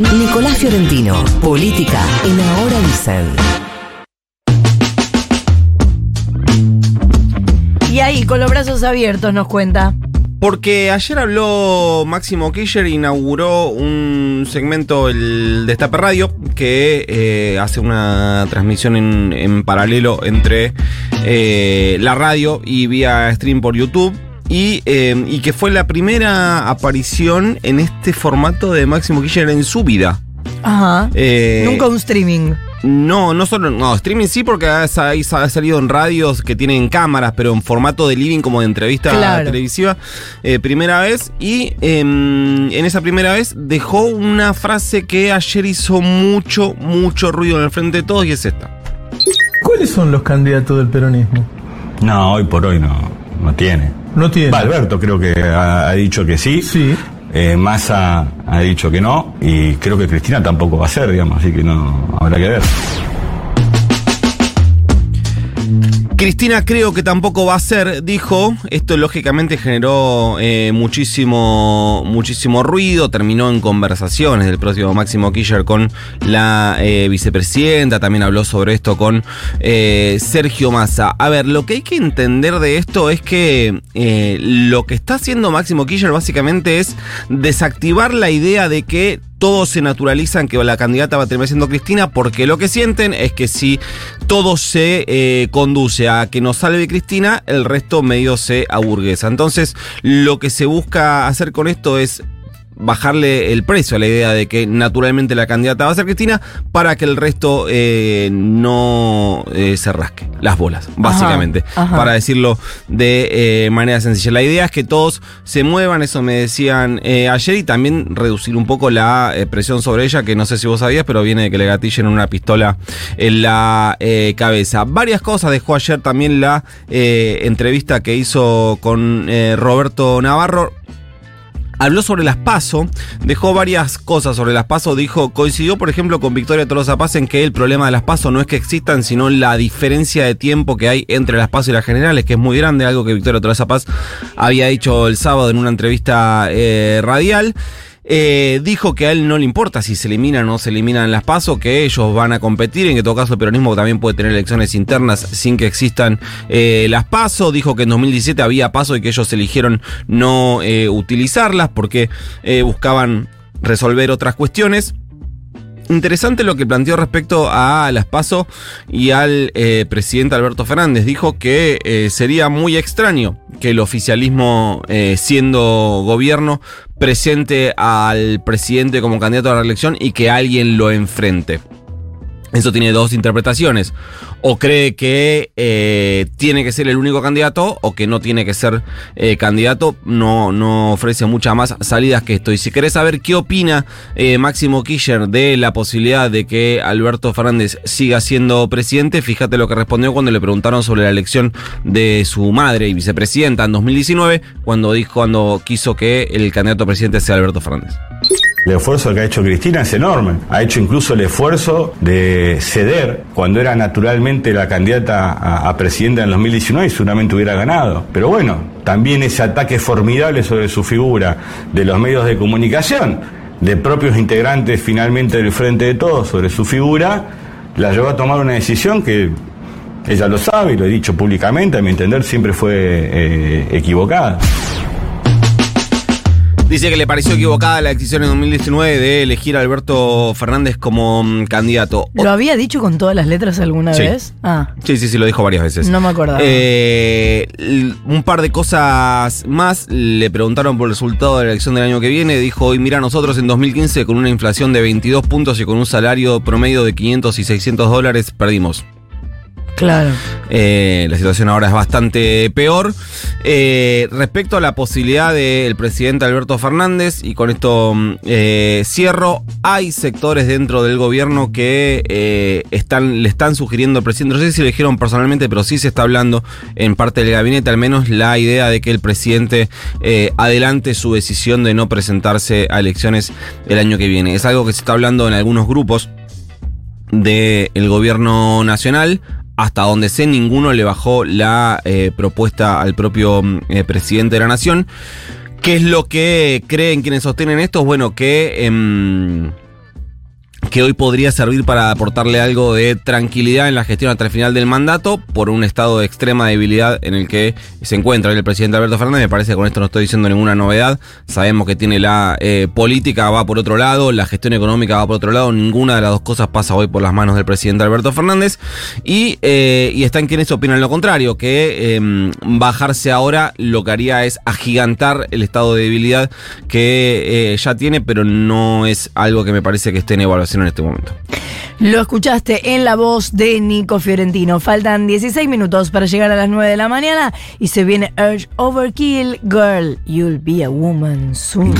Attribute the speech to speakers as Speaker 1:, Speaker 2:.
Speaker 1: Nicolás Fiorentino, política en Ahora Dicen.
Speaker 2: Y ahí, con los brazos abiertos, nos cuenta.
Speaker 3: Porque ayer habló Máximo Kirchner, inauguró un segmento, el Destape Radio, que eh, hace una transmisión en, en paralelo entre eh, la radio y vía stream por YouTube. Y, eh, y que fue la primera aparición en este formato de Máximo Kirchner en su vida.
Speaker 2: Ajá.
Speaker 3: Eh,
Speaker 2: Nunca un streaming.
Speaker 3: No, no solo, no, streaming sí porque ha, sa- ha salido en radios que tienen cámaras, pero en formato de living como de entrevista
Speaker 2: Claro.
Speaker 3: televisiva, eh, primera vez. Y em, en esa primera vez dejó una frase que ayer hizo mucho, mucho ruido en el frente de todos y es esta.
Speaker 4: ¿Cuáles son los candidatos del peronismo?
Speaker 5: No, hoy por hoy no, no tiene.
Speaker 4: No tiene.
Speaker 5: Alberto creo que ha, ha dicho que sí.
Speaker 4: Sí.
Speaker 5: Eh, Massa ha dicho que no. Y creo que Cristina tampoco va a ser, digamos. Así que no habrá que ver.
Speaker 3: Cristina creo que tampoco va a ser, dijo. Esto lógicamente generó eh, muchísimo, muchísimo ruido. Terminó en conversaciones del próximo Máximo Kirchner con la eh, vicepresidenta. También habló sobre esto con eh, Sergio Massa. A ver, lo que hay que entender de esto es que lo que está haciendo Máximo Kirchner básicamente es desactivar la idea de que todos se naturalizan que la candidata va a terminar siendo Cristina porque lo que sienten es que si todo se eh, conduce a que nos salve Cristina, el resto medio se aburguesa. Entonces, lo que se busca hacer con esto es bajarle el precio a la idea de que naturalmente la candidata va a ser Cristina para que el resto eh, no eh, se rasque las bolas, básicamente,
Speaker 2: ajá.
Speaker 3: para decirlo de eh, manera sencilla. La idea es que todos se muevan, eso me decían eh, ayer, y también reducir un poco la eh, presión sobre ella, que no sé si vos sabías, pero viene de que le gatillen una pistola en la eh, cabeza. Varias cosas dejó ayer también la eh, entrevista que hizo con eh, Roberto Navarro. Habló sobre las PASO, dejó varias cosas sobre las PASO, dijo, coincidió por ejemplo con Victoria Tolosa Paz en que el problema de las PASO no es que existan, sino la diferencia de tiempo que hay entre las PASO y las generales, que es muy grande, algo que Victoria Tolosa Paz había dicho el sábado en una entrevista eh, radial. Eh, dijo que a él no le importa si se eliminan o no se eliminan las PASO, que ellos van a competir, en que todo caso el peronismo también puede tener elecciones internas sin que existan eh, las PASO. Dijo que en 2017 había PASO y que ellos eligieron no eh, utilizarlas porque buscaban resolver otras cuestiones. Interesante lo que planteó respecto a las PASO y al presidente Alberto Fernández. Dijo que sería muy extraño que el oficialismo, eh, siendo gobierno, presente al presidente como candidato a la reelección y que alguien lo enfrente. Eso tiene dos interpretaciones. O cree que eh, tiene que ser el único candidato o que no tiene que ser eh, candidato. No, no ofrece muchas más salidas que esto. Y si querés saber qué opina eh, Máximo Kirchner de la posibilidad de que Alberto Fernández siga siendo presidente, fíjate lo que respondió cuando le preguntaron sobre la elección de su madre y vicepresidenta en 2019, cuando dijo, cuando quiso que el candidato a presidente sea Alberto Fernández.
Speaker 5: El esfuerzo que ha hecho Cristina es enorme. Ha hecho incluso el esfuerzo de ceder cuando era naturalmente la candidata a, a presidenta en 2019 y seguramente hubiera ganado. Pero bueno, también ese ataque formidable sobre su figura de los medios de comunicación, de propios integrantes finalmente del Frente de Todos sobre su figura, la llevó a tomar una decisión que ella lo sabe y lo he dicho públicamente, a mi entender siempre fue eh, equivocada.
Speaker 3: Dice que le pareció equivocada la decisión en 2019 de elegir a Alberto Fernández como mm, candidato.
Speaker 2: ¿Lo había dicho con todas las letras alguna
Speaker 3: Sí.
Speaker 2: vez? Ah,
Speaker 3: Sí, sí, sí, lo dijo varias veces.
Speaker 2: No me acordaba.
Speaker 3: Eh, un par de cosas más. Le preguntaron por el resultado de la elección del año que viene. Dijo, hoy mira, nosotros en 2015 con una inflación de 22 puntos y con un salario promedio de 500 y 600 dólares perdimos.
Speaker 2: Claro.
Speaker 3: Eh, la situación ahora es bastante peor. Eh, respecto a la posibilidad del presidente Alberto Fernández, y con esto mm, eh, cierro, hay sectores dentro del gobierno que están, le están sugiriendo al presidente, no sé si lo dijeron personalmente, pero sí se está hablando en parte del gabinete, al menos la idea de que el presidente adelante su decisión de no presentarse a elecciones el año que viene. Es algo que se está hablando en algunos grupos del gobierno nacional. Hasta donde sé, ninguno le bajó la eh, propuesta al propio mm, eh, presidente de la nación. ¿Qué es lo que creen quienes sostienen esto? Bueno, que em, que hoy podría servir para aportarle algo de tranquilidad en la gestión hasta el final del mandato por un estado de extrema debilidad en el que se encuentra el presidente Alberto Fernández. Me parece que con esto no estoy diciendo ninguna novedad. Sabemos que tiene la eh, política va por otro lado, la gestión económica va por otro lado. Ninguna de las dos cosas pasa hoy por las manos del presidente Alberto Fernández. Y, eh, y están quienes opinan lo contrario, que eh, bajarse ahora lo que haría es agigantar el estado de debilidad que eh, ya tiene, pero no es algo que me parece que esté en evaluación en este momento.
Speaker 2: Lo escuchaste en la voz de Nico Fiorentino. Faltan 16 minutos para llegar a las 9 de la mañana y se viene Urge Overkill Girl. You'll be a woman soon.